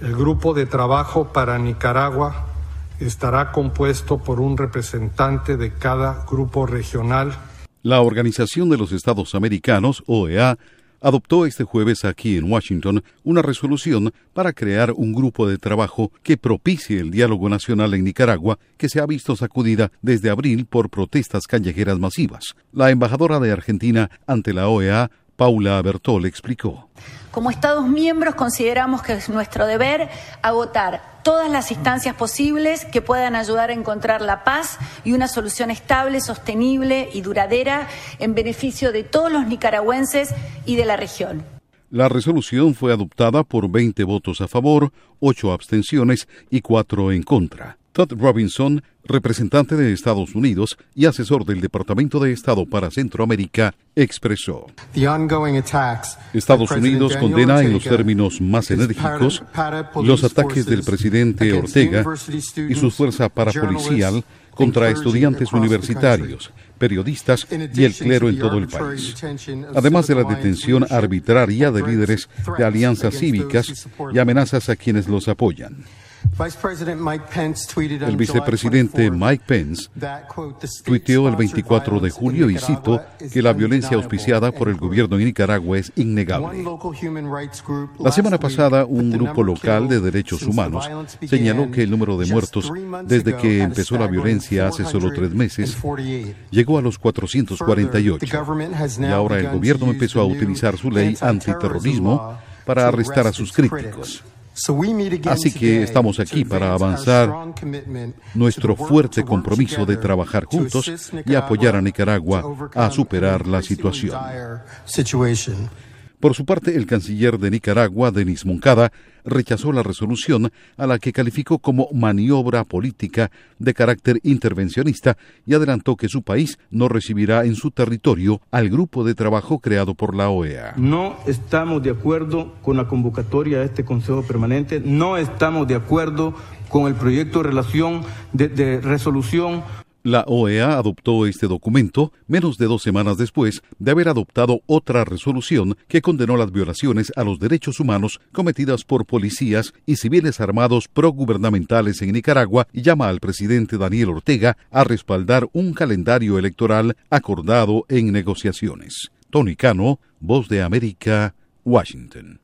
El grupo de trabajo para Nicaragua estará compuesto por un representante de cada grupo regional. La Organización de los Estados Americanos, OEA, adoptó este jueves aquí en Washington una resolución para crear un grupo de trabajo que propicie el diálogo nacional en Nicaragua que se ha visto sacudida desde abril por protestas callejeras masivas. La embajadora de Argentina ante la OEA, Paula Bertol, explicó. Como Estados miembros consideramos que es nuestro deber agotar todas las instancias posibles que puedan ayudar a encontrar la paz y una solución estable, sostenible y duradera en beneficio de todos los nicaragüenses y de la región. La resolución fue adoptada por 20 votos a favor, 8 abstenciones y 4 en contra. Todd Robinson, representante de Estados Unidos y asesor del Departamento de Estado para Centroamérica, expresó. Estados Unidos condena en los términos más enérgicos los ataques del presidente Ortega y su fuerza parapolicial contra estudiantes universitarios, periodistas y el clero en todo el país, además de la detención arbitraria de líderes de alianzas cívicas y amenazas a quienes los apoyan. El vicepresidente Mike Pence tuiteó el 24 de julio y cito que la violencia auspiciada por el gobierno en Nicaragua es innegable. La semana pasada, un grupo local de derechos humanos señaló que el número de muertos desde que empezó la violencia hace solo tres meses llegó a los 448. Y ahora el gobierno empezó a utilizar su ley antiterrorismo para arrestar a sus críticos. Así que estamos aquí para avanzar nuestro fuerte compromiso de trabajar juntos y apoyar a Nicaragua a superar la situación. Por su parte, el canciller de Nicaragua, Denis Moncada, rechazó la resolución a la que calificó como maniobra política de carácter intervencionista y adelantó que su país no recibirá en su territorio al grupo de trabajo creado por la OEA. No estamos de acuerdo con la convocatoria de este Consejo Permanente, no estamos de acuerdo con el proyecto de relación de, de resolución la OEA adoptó este documento menos de dos semanas después de haber adoptado otra resolución que condenó las violaciones a los derechos humanos cometidas por policías y civiles armados progubernamentales en Nicaragua y llama al presidente Daniel Ortega a respaldar un calendario electoral acordado en negociaciones. Tony Cano, Voz de América, Washington.